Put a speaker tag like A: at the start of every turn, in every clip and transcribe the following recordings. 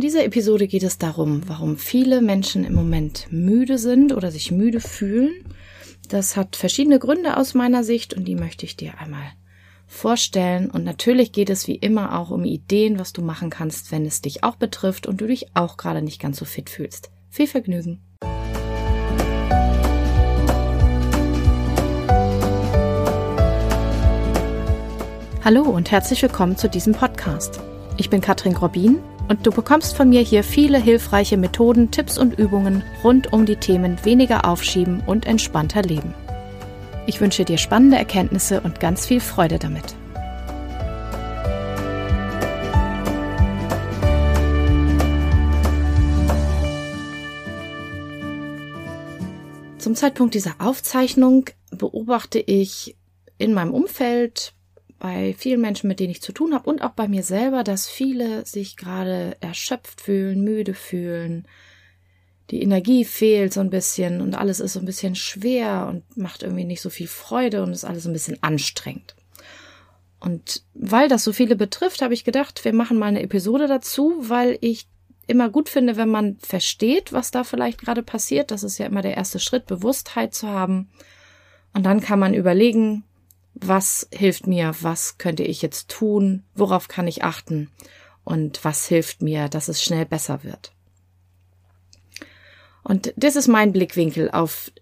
A: In dieser Episode geht es darum, warum viele Menschen im Moment müde sind oder sich müde fühlen. Das hat verschiedene Gründe aus meiner Sicht und die möchte ich dir einmal vorstellen. Und natürlich geht es wie immer auch um Ideen, was du machen kannst, wenn es dich auch betrifft und du dich auch gerade nicht ganz so fit fühlst. Viel Vergnügen! Hallo und herzlich willkommen zu diesem Podcast. Ich bin Katrin Grobin und du bekommst von mir hier viele hilfreiche Methoden, Tipps und Übungen rund um die Themen weniger aufschieben und entspannter leben. Ich wünsche dir spannende Erkenntnisse und ganz viel Freude damit. Zum Zeitpunkt dieser Aufzeichnung beobachte ich in meinem Umfeld bei vielen Menschen, mit denen ich zu tun habe und auch bei mir selber, dass viele sich gerade erschöpft fühlen, müde fühlen. Die Energie fehlt so ein bisschen und alles ist so ein bisschen schwer und macht irgendwie nicht so viel Freude und ist alles ein bisschen anstrengend. Und weil das so viele betrifft, habe ich gedacht, wir machen mal eine Episode dazu, weil ich immer gut finde, wenn man versteht, was da vielleicht gerade passiert. Das ist ja immer der erste Schritt, Bewusstheit zu haben. Und dann kann man überlegen, was hilft mir, was könnte ich jetzt tun, worauf kann ich achten und was hilft mir, dass es schnell besser wird. Und das ist mein Blickwinkel auf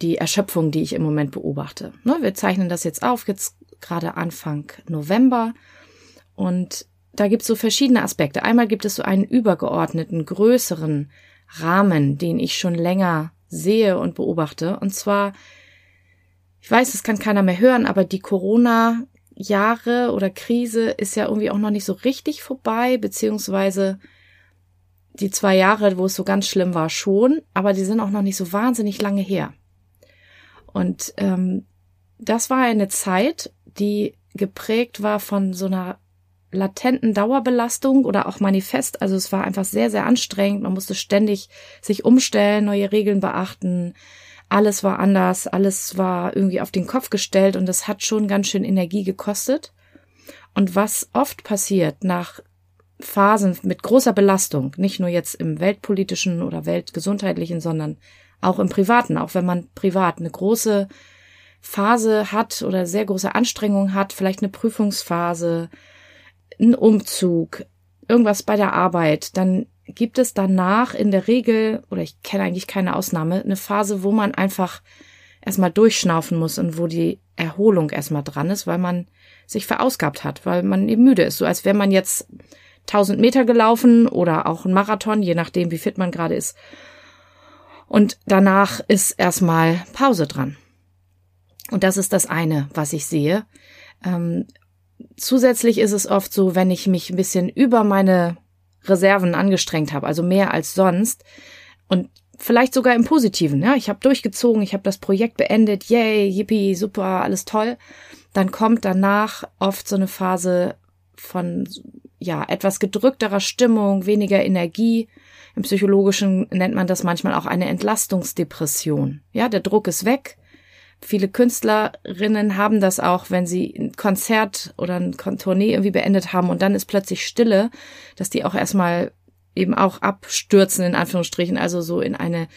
A: die Erschöpfung, die ich im Moment beobachte. Ne, wir zeichnen das jetzt auf, jetzt gerade Anfang November. Und da gibt es so verschiedene Aspekte. Einmal gibt es so einen übergeordneten, größeren Rahmen, den ich schon länger sehe und beobachte. Und zwar ich weiß, es kann keiner mehr hören, aber die Corona Jahre oder Krise ist ja irgendwie auch noch nicht so richtig vorbei, beziehungsweise die zwei Jahre, wo es so ganz schlimm war, schon, aber die sind auch noch nicht so wahnsinnig lange her. Und ähm, das war eine Zeit, die geprägt war von so einer latenten Dauerbelastung oder auch manifest. Also es war einfach sehr, sehr anstrengend. Man musste ständig sich umstellen, neue Regeln beachten, alles war anders, alles war irgendwie auf den Kopf gestellt und das hat schon ganz schön Energie gekostet. Und was oft passiert nach Phasen mit großer Belastung, nicht nur jetzt im weltpolitischen oder weltgesundheitlichen, sondern auch im privaten, auch wenn man privat eine große Phase hat oder sehr große Anstrengung hat, vielleicht eine Prüfungsphase, ein Umzug, irgendwas bei der Arbeit, dann gibt es danach in der Regel, oder ich kenne eigentlich keine Ausnahme, eine Phase, wo man einfach erstmal durchschnaufen muss und wo die Erholung erstmal dran ist, weil man sich verausgabt hat, weil man eben müde ist. So als wäre man jetzt 1000 Meter gelaufen oder auch ein Marathon, je nachdem, wie fit man gerade ist. Und danach ist erstmal Pause dran. Und das ist das eine, was ich sehe. Ähm, zusätzlich ist es oft so, wenn ich mich ein bisschen über meine Reserven angestrengt habe, also mehr als sonst. Und vielleicht sogar im Positiven. Ja, ich habe durchgezogen, ich habe das Projekt beendet, yay, yippie, super, alles toll. Dann kommt danach oft so eine Phase von ja etwas gedrückterer Stimmung, weniger Energie. Im Psychologischen nennt man das manchmal auch eine Entlastungsdepression. Ja, der Druck ist weg, Viele Künstlerinnen haben das auch, wenn sie ein Konzert oder ein Tournee irgendwie beendet haben und dann ist plötzlich Stille, dass die auch erstmal eben auch abstürzen, in Anführungsstrichen, also so in eine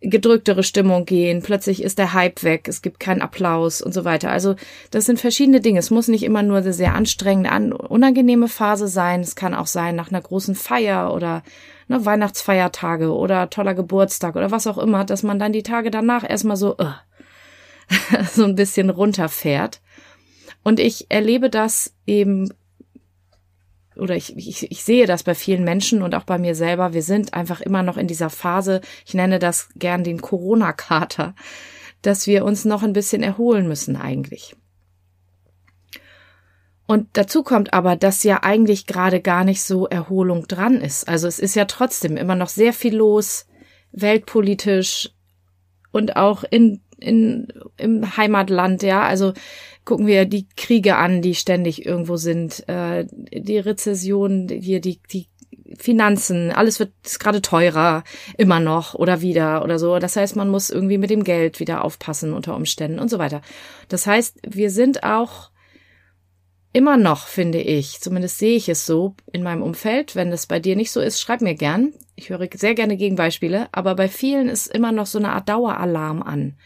A: gedrücktere Stimmung gehen, plötzlich ist der Hype weg, es gibt keinen Applaus und so weiter. Also das sind verschiedene Dinge. Es muss nicht immer nur eine sehr anstrengende, unangenehme Phase sein. Es kann auch sein nach einer großen Feier oder ne, Weihnachtsfeiertage oder toller Geburtstag oder was auch immer, dass man dann die Tage danach erstmal so, uh, so ein bisschen runterfährt. Und ich erlebe das eben, oder ich, ich, ich sehe das bei vielen Menschen und auch bei mir selber. Wir sind einfach immer noch in dieser Phase, ich nenne das gern den Corona-Kater, dass wir uns noch ein bisschen erholen müssen eigentlich. Und dazu kommt aber, dass ja eigentlich gerade gar nicht so Erholung dran ist. Also es ist ja trotzdem immer noch sehr viel los, weltpolitisch und auch in in, im Heimatland, ja. Also gucken wir die Kriege an, die ständig irgendwo sind, äh, die Rezession, hier die, die Finanzen, alles wird gerade teurer, immer noch oder wieder oder so. Das heißt, man muss irgendwie mit dem Geld wieder aufpassen unter Umständen und so weiter. Das heißt, wir sind auch immer noch, finde ich, zumindest sehe ich es so in meinem Umfeld, wenn es bei dir nicht so ist, schreib mir gern. Ich höre sehr gerne Gegenbeispiele, aber bei vielen ist immer noch so eine Art Daueralarm an.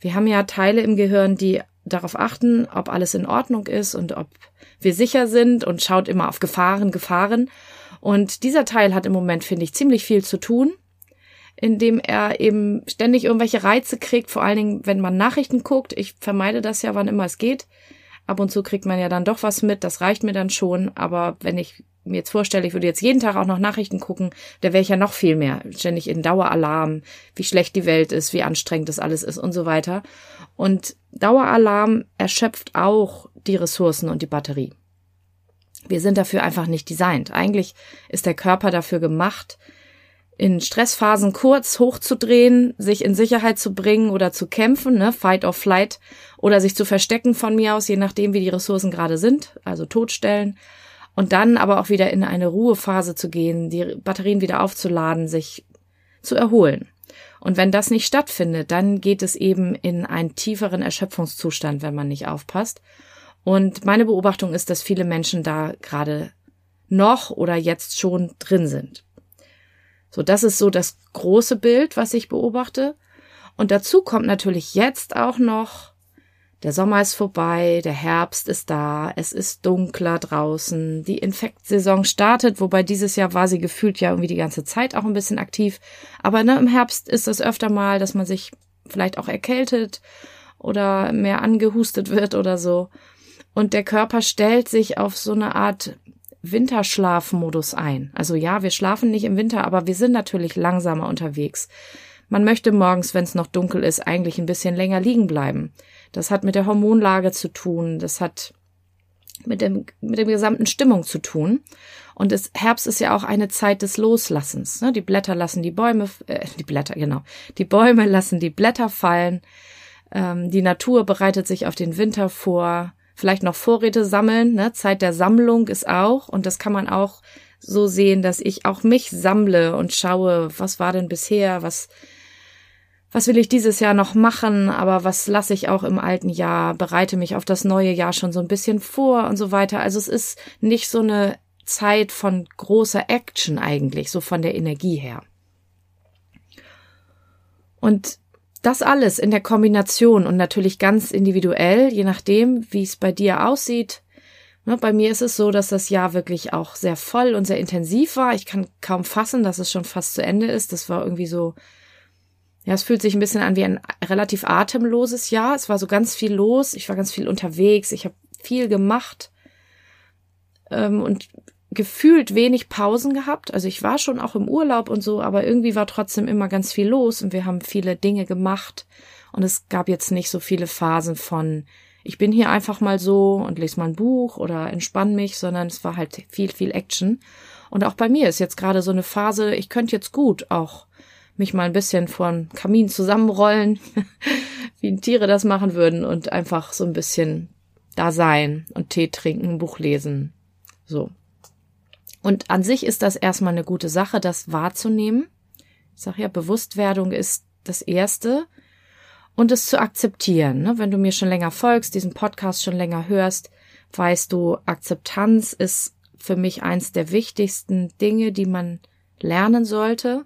A: Wir haben ja Teile im Gehirn, die darauf achten, ob alles in Ordnung ist und ob wir sicher sind und schaut immer auf Gefahren, Gefahren. Und dieser Teil hat im Moment, finde ich, ziemlich viel zu tun, indem er eben ständig irgendwelche Reize kriegt, vor allen Dingen, wenn man Nachrichten guckt. Ich vermeide das ja, wann immer es geht. Ab und zu kriegt man ja dann doch was mit, das reicht mir dann schon. Aber wenn ich mir jetzt vorstelle, ich würde jetzt jeden Tag auch noch Nachrichten gucken, da wäre ich ja noch viel mehr. Ständig in Daueralarm, wie schlecht die Welt ist, wie anstrengend das alles ist und so weiter. Und Daueralarm erschöpft auch die Ressourcen und die Batterie. Wir sind dafür einfach nicht designt. Eigentlich ist der Körper dafür gemacht, in Stressphasen kurz hochzudrehen, sich in Sicherheit zu bringen oder zu kämpfen, ne, Fight or Flight, oder sich zu verstecken von mir aus, je nachdem, wie die Ressourcen gerade sind, also totstellen, und dann aber auch wieder in eine Ruhephase zu gehen, die Batterien wieder aufzuladen, sich zu erholen. Und wenn das nicht stattfindet, dann geht es eben in einen tieferen Erschöpfungszustand, wenn man nicht aufpasst. Und meine Beobachtung ist, dass viele Menschen da gerade noch oder jetzt schon drin sind. So, das ist so das große Bild, was ich beobachte. Und dazu kommt natürlich jetzt auch noch, der Sommer ist vorbei, der Herbst ist da, es ist dunkler draußen, die Infektsaison startet, wobei dieses Jahr war sie gefühlt ja irgendwie die ganze Zeit auch ein bisschen aktiv. Aber ne, im Herbst ist es öfter mal, dass man sich vielleicht auch erkältet oder mehr angehustet wird oder so. Und der Körper stellt sich auf so eine Art Winterschlafmodus ein. Also ja, wir schlafen nicht im Winter, aber wir sind natürlich langsamer unterwegs. Man möchte morgens, wenn es noch dunkel ist, eigentlich ein bisschen länger liegen bleiben. Das hat mit der Hormonlage zu tun, das hat mit dem, mit der gesamten Stimmung zu tun. Und das Herbst ist ja auch eine Zeit des Loslassens. Ne? Die Blätter lassen die Bäume, äh, die Blätter, genau. Die Bäume lassen die Blätter fallen. Ähm, die Natur bereitet sich auf den Winter vor vielleicht noch Vorräte sammeln. Ne? Zeit der Sammlung ist auch. Und das kann man auch so sehen, dass ich auch mich sammle und schaue, was war denn bisher, was, was will ich dieses Jahr noch machen, aber was lasse ich auch im alten Jahr, bereite mich auf das neue Jahr schon so ein bisschen vor und so weiter. Also es ist nicht so eine Zeit von großer Action eigentlich, so von der Energie her. Und das alles in der Kombination und natürlich ganz individuell, je nachdem, wie es bei dir aussieht. Ne, bei mir ist es so, dass das Jahr wirklich auch sehr voll und sehr intensiv war. Ich kann kaum fassen, dass es schon fast zu Ende ist. Das war irgendwie so, ja, es fühlt sich ein bisschen an wie ein relativ atemloses Jahr. Es war so ganz viel los. Ich war ganz viel unterwegs. Ich habe viel gemacht ähm, und gefühlt wenig Pausen gehabt. Also ich war schon auch im Urlaub und so, aber irgendwie war trotzdem immer ganz viel los und wir haben viele Dinge gemacht und es gab jetzt nicht so viele Phasen von ich bin hier einfach mal so und lese mal ein Buch oder entspann mich, sondern es war halt viel, viel Action. Und auch bei mir ist jetzt gerade so eine Phase, ich könnte jetzt gut auch mich mal ein bisschen dem Kamin zusammenrollen, wie Tiere das machen würden und einfach so ein bisschen da sein und Tee trinken, Buch lesen. So. Und an sich ist das erstmal eine gute Sache, das wahrzunehmen. Ich sage ja, Bewusstwerdung ist das Erste und es zu akzeptieren. Ne? Wenn du mir schon länger folgst, diesen Podcast schon länger hörst, weißt du, Akzeptanz ist für mich eins der wichtigsten Dinge, die man lernen sollte,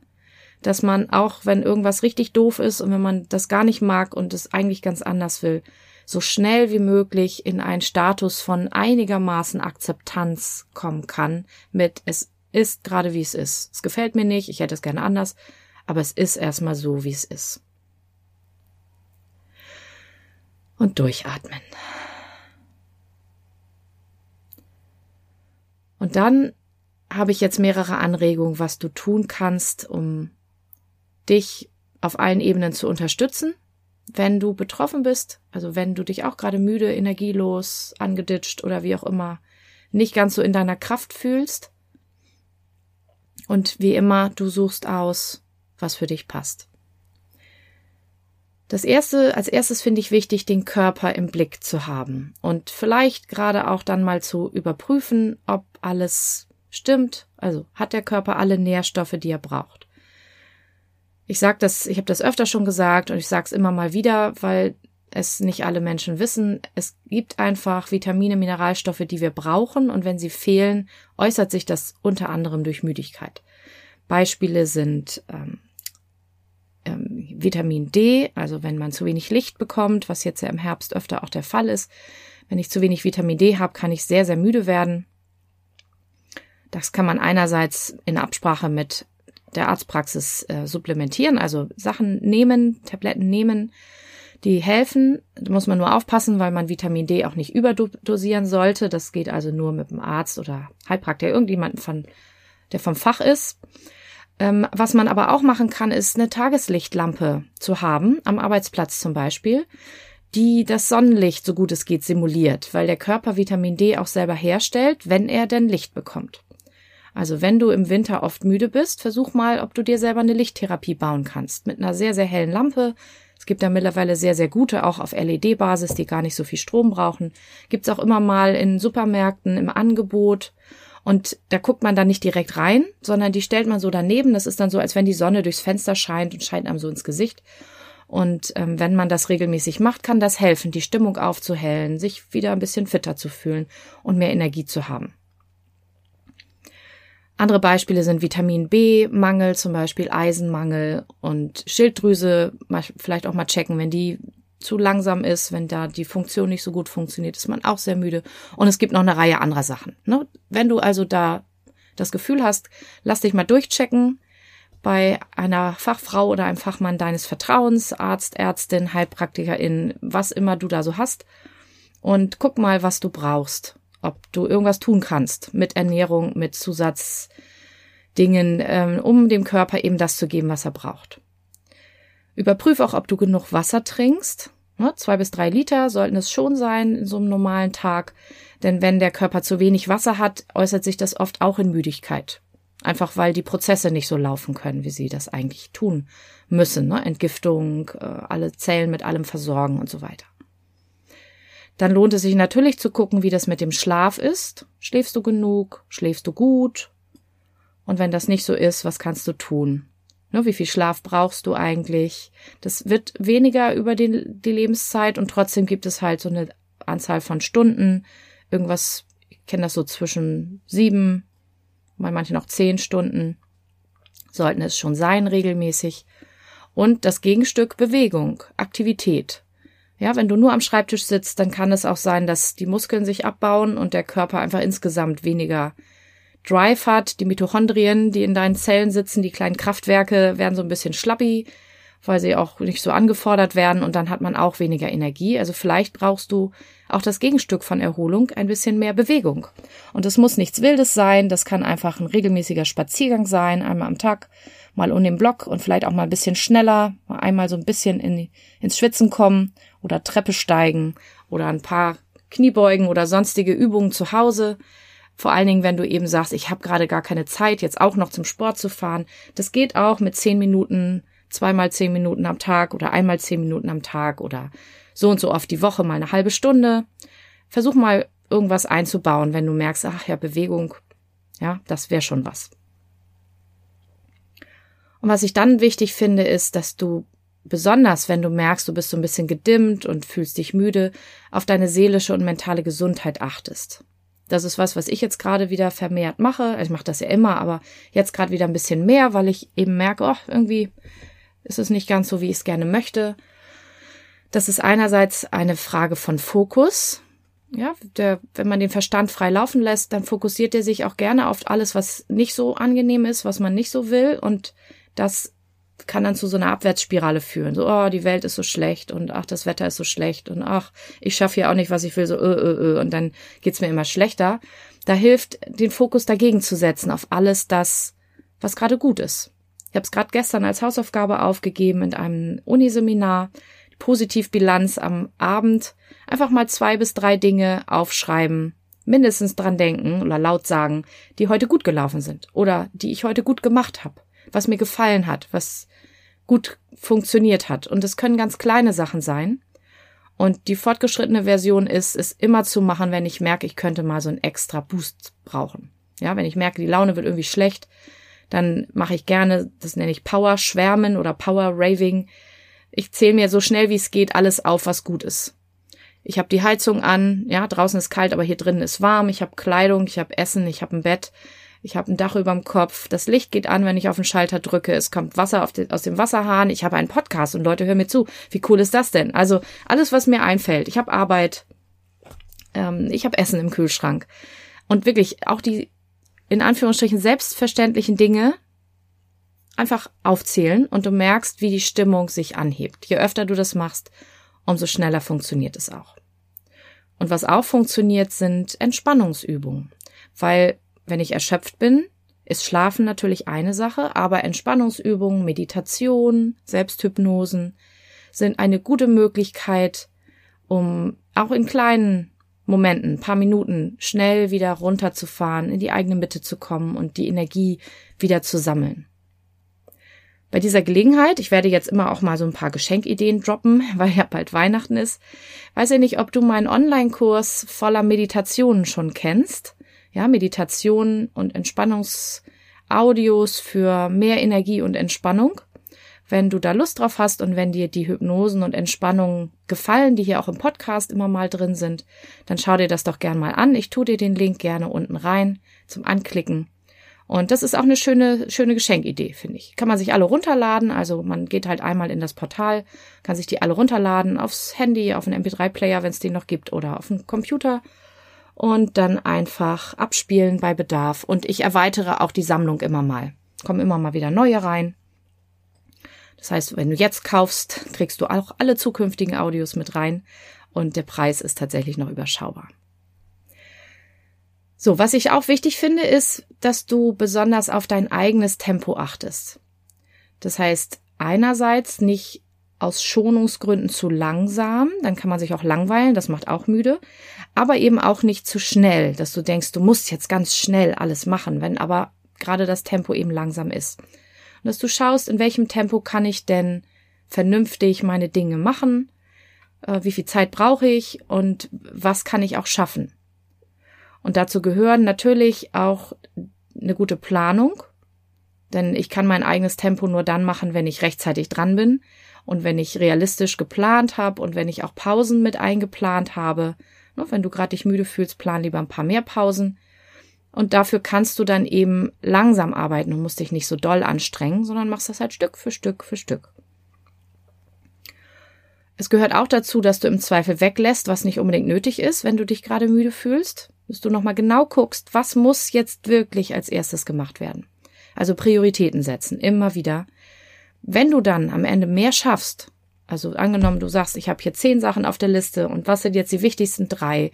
A: dass man auch, wenn irgendwas richtig doof ist und wenn man das gar nicht mag und es eigentlich ganz anders will, so schnell wie möglich in einen Status von einigermaßen Akzeptanz kommen kann mit es ist gerade wie es ist. Es gefällt mir nicht, ich hätte es gerne anders, aber es ist erstmal so, wie es ist. Und durchatmen. Und dann habe ich jetzt mehrere Anregungen, was du tun kannst, um dich auf allen Ebenen zu unterstützen wenn du betroffen bist, also wenn du dich auch gerade müde, energielos, angeditscht oder wie auch immer, nicht ganz so in deiner Kraft fühlst. Und wie immer, du suchst aus, was für dich passt. Das erste, als erstes finde ich wichtig, den Körper im Blick zu haben und vielleicht gerade auch dann mal zu überprüfen, ob alles stimmt. Also hat der Körper alle Nährstoffe, die er braucht. Ich sag das, ich habe das öfter schon gesagt und ich sage es immer mal wieder, weil es nicht alle Menschen wissen. Es gibt einfach Vitamine, Mineralstoffe, die wir brauchen und wenn sie fehlen, äußert sich das unter anderem durch Müdigkeit. Beispiele sind ähm, ähm, Vitamin D, also wenn man zu wenig Licht bekommt, was jetzt ja im Herbst öfter auch der Fall ist. Wenn ich zu wenig Vitamin D habe, kann ich sehr, sehr müde werden. Das kann man einerseits in Absprache mit der Arztpraxis äh, supplementieren, also Sachen nehmen, Tabletten nehmen, die helfen. Da muss man nur aufpassen, weil man Vitamin D auch nicht überdosieren sollte. Das geht also nur mit dem Arzt oder Heilpraktiker, irgendjemanden von, der vom Fach ist. Ähm, was man aber auch machen kann, ist eine Tageslichtlampe zu haben, am Arbeitsplatz zum Beispiel, die das Sonnenlicht, so gut es geht, simuliert, weil der Körper Vitamin D auch selber herstellt, wenn er denn Licht bekommt. Also wenn du im Winter oft müde bist, versuch mal, ob du dir selber eine Lichttherapie bauen kannst. Mit einer sehr, sehr hellen Lampe. Es gibt da mittlerweile sehr, sehr gute, auch auf LED-Basis, die gar nicht so viel Strom brauchen. Gibt's auch immer mal in Supermärkten im Angebot. Und da guckt man dann nicht direkt rein, sondern die stellt man so daneben. Das ist dann so, als wenn die Sonne durchs Fenster scheint und scheint einem so ins Gesicht. Und ähm, wenn man das regelmäßig macht, kann das helfen, die Stimmung aufzuhellen, sich wieder ein bisschen fitter zu fühlen und mehr Energie zu haben. Andere Beispiele sind Vitamin B-Mangel, zum Beispiel Eisenmangel und Schilddrüse, vielleicht auch mal checken, wenn die zu langsam ist, wenn da die Funktion nicht so gut funktioniert, ist man auch sehr müde. Und es gibt noch eine Reihe anderer Sachen. Ne? Wenn du also da das Gefühl hast, lass dich mal durchchecken bei einer Fachfrau oder einem Fachmann deines Vertrauens, Arzt, Ärztin, Heilpraktikerin, was immer du da so hast. Und guck mal, was du brauchst ob du irgendwas tun kannst mit Ernährung, mit Zusatzdingen, ähm, um dem Körper eben das zu geben, was er braucht. Überprüf auch, ob du genug Wasser trinkst. Ne, zwei bis drei Liter sollten es schon sein in so einem normalen Tag. Denn wenn der Körper zu wenig Wasser hat, äußert sich das oft auch in Müdigkeit. Einfach weil die Prozesse nicht so laufen können, wie sie das eigentlich tun müssen. Ne? Entgiftung, äh, alle Zellen mit allem versorgen und so weiter. Dann lohnt es sich natürlich zu gucken, wie das mit dem Schlaf ist. Schläfst du genug? Schläfst du gut? Und wenn das nicht so ist, was kannst du tun? Ne, wie viel Schlaf brauchst du eigentlich? Das wird weniger über die, die Lebenszeit und trotzdem gibt es halt so eine Anzahl von Stunden. Irgendwas, ich kenne das so zwischen sieben, mal manche noch zehn Stunden sollten es schon sein, regelmäßig. Und das Gegenstück Bewegung, Aktivität. Ja, wenn du nur am Schreibtisch sitzt, dann kann es auch sein, dass die Muskeln sich abbauen und der Körper einfach insgesamt weniger Drive hat. Die Mitochondrien, die in deinen Zellen sitzen, die kleinen Kraftwerke werden so ein bisschen schlappi, weil sie auch nicht so angefordert werden und dann hat man auch weniger Energie. Also vielleicht brauchst du auch das Gegenstück von Erholung, ein bisschen mehr Bewegung. Und es muss nichts Wildes sein, das kann einfach ein regelmäßiger Spaziergang sein, einmal am Tag, mal um den Block und vielleicht auch mal ein bisschen schneller, mal einmal so ein bisschen in, ins Schwitzen kommen oder Treppe steigen oder ein paar Kniebeugen oder sonstige Übungen zu Hause. Vor allen Dingen, wenn du eben sagst, ich habe gerade gar keine Zeit, jetzt auch noch zum Sport zu fahren. Das geht auch mit zehn Minuten, zweimal zehn Minuten am Tag oder einmal zehn Minuten am Tag oder so und so oft die Woche mal eine halbe Stunde. Versuch mal irgendwas einzubauen, wenn du merkst, ach ja, Bewegung, ja, das wäre schon was. Und was ich dann wichtig finde, ist, dass du besonders wenn du merkst, du bist so ein bisschen gedimmt und fühlst dich müde, auf deine seelische und mentale Gesundheit achtest. Das ist was, was ich jetzt gerade wieder vermehrt mache. Ich mache das ja immer, aber jetzt gerade wieder ein bisschen mehr, weil ich eben merke, oh, irgendwie ist es nicht ganz so, wie ich es gerne möchte. Das ist einerseits eine Frage von Fokus. Ja, der, wenn man den Verstand frei laufen lässt, dann fokussiert er sich auch gerne auf alles, was nicht so angenehm ist, was man nicht so will. Und das kann dann zu so einer Abwärtsspirale führen. So, oh, die Welt ist so schlecht und ach, das Wetter ist so schlecht und ach, ich schaffe hier auch nicht, was ich will, so ö, ö, ö, und dann geht's mir immer schlechter. Da hilft, den Fokus dagegen zu setzen auf alles das, was gerade gut ist. Ich habe es gerade gestern als Hausaufgabe aufgegeben in einem Uniseminar. Positivbilanz am Abend. Einfach mal zwei bis drei Dinge aufschreiben, mindestens dran denken oder laut sagen, die heute gut gelaufen sind oder die ich heute gut gemacht habe was mir gefallen hat, was gut funktioniert hat. Und es können ganz kleine Sachen sein. Und die fortgeschrittene Version ist, es immer zu machen, wenn ich merke, ich könnte mal so einen extra Boost brauchen. Ja, wenn ich merke, die Laune wird irgendwie schlecht, dann mache ich gerne, das nenne ich Power Schwärmen oder Power Raving. ich zähle mir so schnell wie es geht alles auf, was gut ist. Ich habe die Heizung an, ja, draußen ist kalt, aber hier drinnen ist warm. Ich habe Kleidung, ich habe Essen, ich habe ein Bett, ich habe ein Dach über dem Kopf. Das Licht geht an, wenn ich auf den Schalter drücke. Es kommt Wasser den, aus dem Wasserhahn. Ich habe einen Podcast und Leute hören mir zu. Wie cool ist das denn? Also alles, was mir einfällt. Ich habe Arbeit, ähm, ich habe Essen im Kühlschrank und wirklich auch die in Anführungsstrichen selbstverständlichen Dinge einfach aufzählen und du merkst, wie die Stimmung sich anhebt. Je öfter du das machst, umso schneller funktioniert es auch. Und was auch funktioniert, sind Entspannungsübungen. Weil, wenn ich erschöpft bin, ist Schlafen natürlich eine Sache, aber Entspannungsübungen, Meditation, Selbsthypnosen sind eine gute Möglichkeit, um auch in kleinen Momenten, paar Minuten schnell wieder runterzufahren, in die eigene Mitte zu kommen und die Energie wieder zu sammeln. Bei dieser Gelegenheit, ich werde jetzt immer auch mal so ein paar Geschenkideen droppen, weil ja bald Weihnachten ist, weiß ich nicht, ob du meinen Online-Kurs voller Meditationen schon kennst. Ja, Meditationen und Entspannungsaudios für mehr Energie und Entspannung. Wenn du da Lust drauf hast und wenn dir die Hypnosen und Entspannungen gefallen, die hier auch im Podcast immer mal drin sind, dann schau dir das doch gern mal an. Ich tue dir den Link gerne unten rein zum Anklicken. Und das ist auch eine schöne, schöne Geschenkidee, finde ich. Kann man sich alle runterladen. Also man geht halt einmal in das Portal, kann sich die alle runterladen aufs Handy, auf einen MP3-Player, wenn es den noch gibt, oder auf einen Computer und dann einfach abspielen bei Bedarf. Und ich erweitere auch die Sammlung immer mal. Kommen immer mal wieder neue rein. Das heißt, wenn du jetzt kaufst, kriegst du auch alle zukünftigen Audios mit rein und der Preis ist tatsächlich noch überschaubar. So, was ich auch wichtig finde, ist, dass du besonders auf dein eigenes Tempo achtest. Das heißt, einerseits nicht aus Schonungsgründen zu langsam, dann kann man sich auch langweilen, das macht auch müde, aber eben auch nicht zu schnell, dass du denkst, du musst jetzt ganz schnell alles machen, wenn aber gerade das Tempo eben langsam ist. Und dass du schaust, in welchem Tempo kann ich denn vernünftig meine Dinge machen, äh, wie viel Zeit brauche ich und was kann ich auch schaffen. Und dazu gehören natürlich auch eine gute Planung, denn ich kann mein eigenes Tempo nur dann machen, wenn ich rechtzeitig dran bin und wenn ich realistisch geplant habe und wenn ich auch Pausen mit eingeplant habe. Wenn du gerade dich müde fühlst, plan lieber ein paar mehr Pausen. Und dafür kannst du dann eben langsam arbeiten und musst dich nicht so doll anstrengen, sondern machst das halt Stück für Stück für Stück. Es gehört auch dazu, dass du im Zweifel weglässt, was nicht unbedingt nötig ist, wenn du dich gerade müde fühlst dass du nochmal genau guckst, was muss jetzt wirklich als erstes gemacht werden. Also Prioritäten setzen, immer wieder. Wenn du dann am Ende mehr schaffst, also angenommen, du sagst, ich habe hier zehn Sachen auf der Liste und was sind jetzt die wichtigsten drei,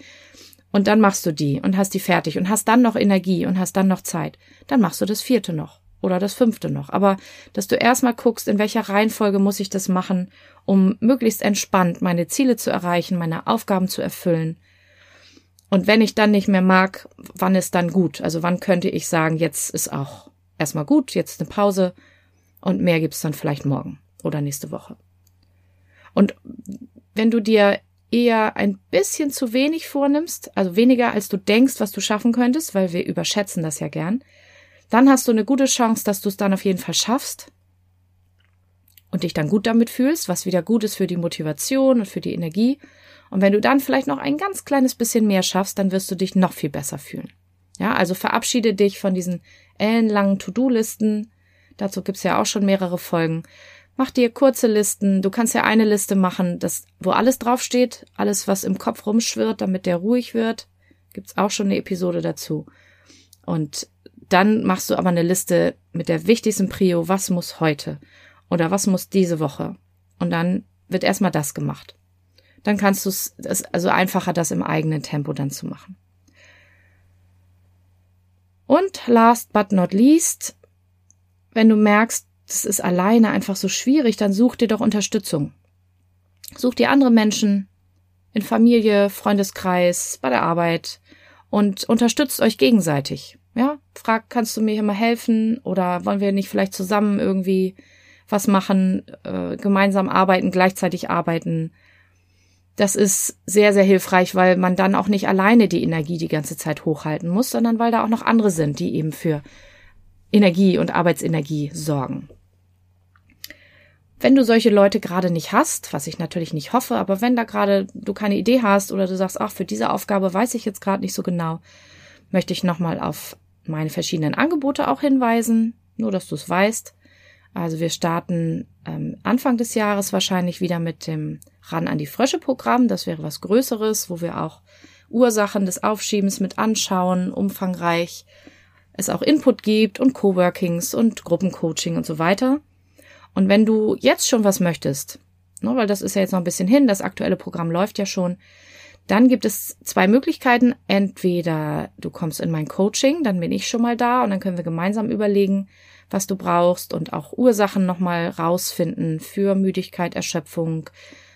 A: und dann machst du die und hast die fertig und hast dann noch Energie und hast dann noch Zeit, dann machst du das vierte noch oder das fünfte noch. Aber dass du erstmal guckst, in welcher Reihenfolge muss ich das machen, um möglichst entspannt meine Ziele zu erreichen, meine Aufgaben zu erfüllen und wenn ich dann nicht mehr mag, wann ist dann gut? Also wann könnte ich sagen, jetzt ist auch erstmal gut, jetzt eine Pause und mehr gibt's dann vielleicht morgen oder nächste Woche. Und wenn du dir eher ein bisschen zu wenig vornimmst, also weniger als du denkst, was du schaffen könntest, weil wir überschätzen das ja gern, dann hast du eine gute Chance, dass du es dann auf jeden Fall schaffst und dich dann gut damit fühlst, was wieder gut ist für die Motivation und für die Energie und wenn du dann vielleicht noch ein ganz kleines bisschen mehr schaffst, dann wirst du dich noch viel besser fühlen. Ja, also verabschiede dich von diesen ellenlangen To-Do-Listen. Dazu gibt's ja auch schon mehrere Folgen. Mach dir kurze Listen. Du kannst ja eine Liste machen, das, wo alles draufsteht, alles, was im Kopf rumschwirrt, damit der ruhig wird. Gibt's auch schon eine Episode dazu. Und dann machst du aber eine Liste mit der wichtigsten Prio, was muss heute oder was muss diese Woche. Und dann wird erstmal das gemacht dann kannst du es, also einfacher, das im eigenen Tempo dann zu machen. Und last but not least, wenn du merkst, das ist alleine einfach so schwierig, dann such dir doch Unterstützung. Such dir andere Menschen in Familie, Freundeskreis, bei der Arbeit und unterstützt euch gegenseitig. Ja, frag, kannst du mir hier mal helfen oder wollen wir nicht vielleicht zusammen irgendwie was machen, äh, gemeinsam arbeiten, gleichzeitig arbeiten, das ist sehr, sehr hilfreich, weil man dann auch nicht alleine die Energie die ganze Zeit hochhalten muss, sondern weil da auch noch andere sind, die eben für Energie und Arbeitsenergie sorgen. Wenn du solche Leute gerade nicht hast, was ich natürlich nicht hoffe, aber wenn da gerade du keine Idee hast oder du sagst, ach, für diese Aufgabe weiß ich jetzt gerade nicht so genau, möchte ich nochmal auf meine verschiedenen Angebote auch hinweisen, nur dass du es weißt. Also wir starten ähm, Anfang des Jahres wahrscheinlich wieder mit dem Ran an die Frösche Programm. Das wäre was Größeres, wo wir auch Ursachen des Aufschiebens mit anschauen, umfangreich es auch Input gibt und Coworkings und Gruppencoaching und so weiter. Und wenn du jetzt schon was möchtest, ne, weil das ist ja jetzt noch ein bisschen hin, das aktuelle Programm läuft ja schon, dann gibt es zwei Möglichkeiten. Entweder du kommst in mein Coaching, dann bin ich schon mal da und dann können wir gemeinsam überlegen, was du brauchst und auch Ursachen nochmal rausfinden für Müdigkeit, Erschöpfung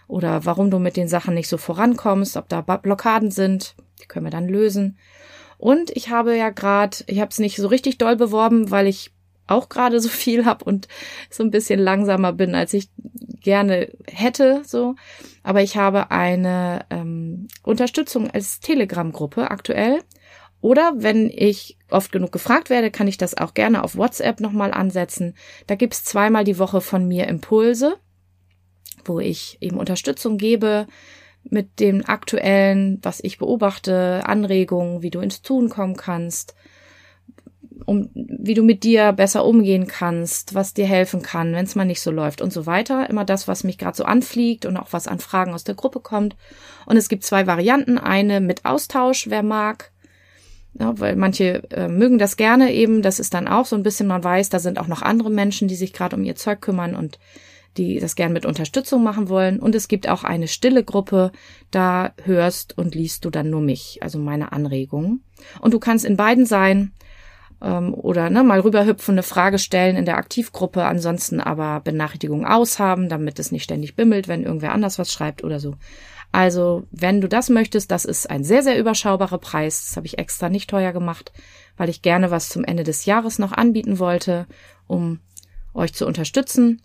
A: oder warum du mit den Sachen nicht so vorankommst, ob da Blockaden sind, die können wir dann lösen. Und ich habe ja gerade, ich habe es nicht so richtig doll beworben, weil ich auch gerade so viel habe und so ein bisschen langsamer bin, als ich gerne hätte, so. Aber ich habe eine ähm, Unterstützung als Telegram-Gruppe aktuell. Oder wenn ich oft genug gefragt werde, kann ich das auch gerne auf WhatsApp nochmal ansetzen. Da gibt's zweimal die Woche von mir Impulse, wo ich eben Unterstützung gebe mit dem aktuellen, was ich beobachte, Anregungen, wie du ins Tun kommen kannst um wie du mit dir besser umgehen kannst, was dir helfen kann, wenn es mal nicht so läuft und so weiter. Immer das, was mich gerade so anfliegt und auch was an Fragen aus der Gruppe kommt. Und es gibt zwei Varianten. Eine mit Austausch, wer mag. Ja, weil manche äh, mögen das gerne eben. Das ist dann auch so ein bisschen, man weiß, da sind auch noch andere Menschen, die sich gerade um ihr Zeug kümmern und die das gern mit Unterstützung machen wollen. Und es gibt auch eine stille Gruppe, da hörst und liest du dann nur mich, also meine Anregungen. Und du kannst in beiden sein ähm, oder ne, mal rüberhüpfen, eine Frage stellen in der Aktivgruppe, ansonsten aber Benachrichtigungen aushaben, damit es nicht ständig bimmelt, wenn irgendwer anders was schreibt oder so. Also, wenn du das möchtest, das ist ein sehr, sehr überschaubarer Preis. Das habe ich extra nicht teuer gemacht, weil ich gerne was zum Ende des Jahres noch anbieten wollte, um euch zu unterstützen.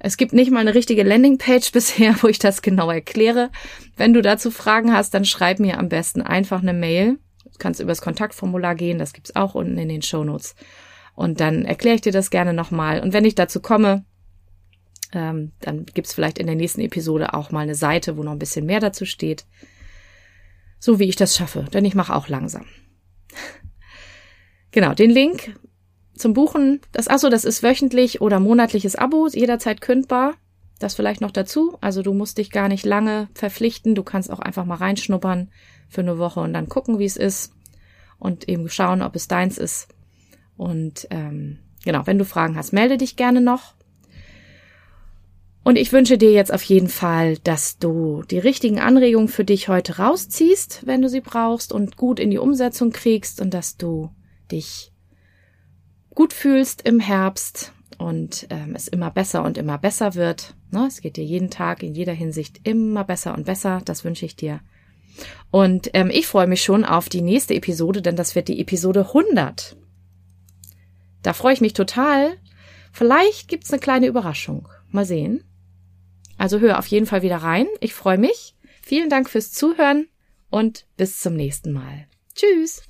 A: Es gibt nicht mal eine richtige Landingpage bisher, wo ich das genau erkläre. Wenn du dazu Fragen hast, dann schreib mir am besten einfach eine Mail kannst übers Kontaktformular gehen, das gibt's auch unten in den Shownotes. Und dann erkläre ich dir das gerne nochmal. Und wenn ich dazu komme, ähm, dann gibt's vielleicht in der nächsten Episode auch mal eine Seite, wo noch ein bisschen mehr dazu steht. So wie ich das schaffe, denn ich mache auch langsam. genau, den Link zum Buchen, das achso, das ist wöchentlich oder monatliches Abo, jederzeit kündbar. Das vielleicht noch dazu. Also du musst dich gar nicht lange verpflichten. Du kannst auch einfach mal reinschnuppern für eine Woche und dann gucken, wie es ist und eben schauen, ob es deins ist. Und ähm, genau, wenn du Fragen hast, melde dich gerne noch. Und ich wünsche dir jetzt auf jeden Fall, dass du die richtigen Anregungen für dich heute rausziehst, wenn du sie brauchst und gut in die Umsetzung kriegst und dass du dich gut fühlst im Herbst und ähm, es immer besser und immer besser wird. Ne? Es geht dir jeden Tag in jeder Hinsicht immer besser und besser. Das wünsche ich dir. Und ähm, ich freue mich schon auf die nächste Episode, denn das wird die Episode 100. Da freue ich mich total. Vielleicht gibt's eine kleine Überraschung. Mal sehen. Also hör auf jeden Fall wieder rein. Ich freue mich. Vielen Dank fürs Zuhören und bis zum nächsten Mal. Tschüss.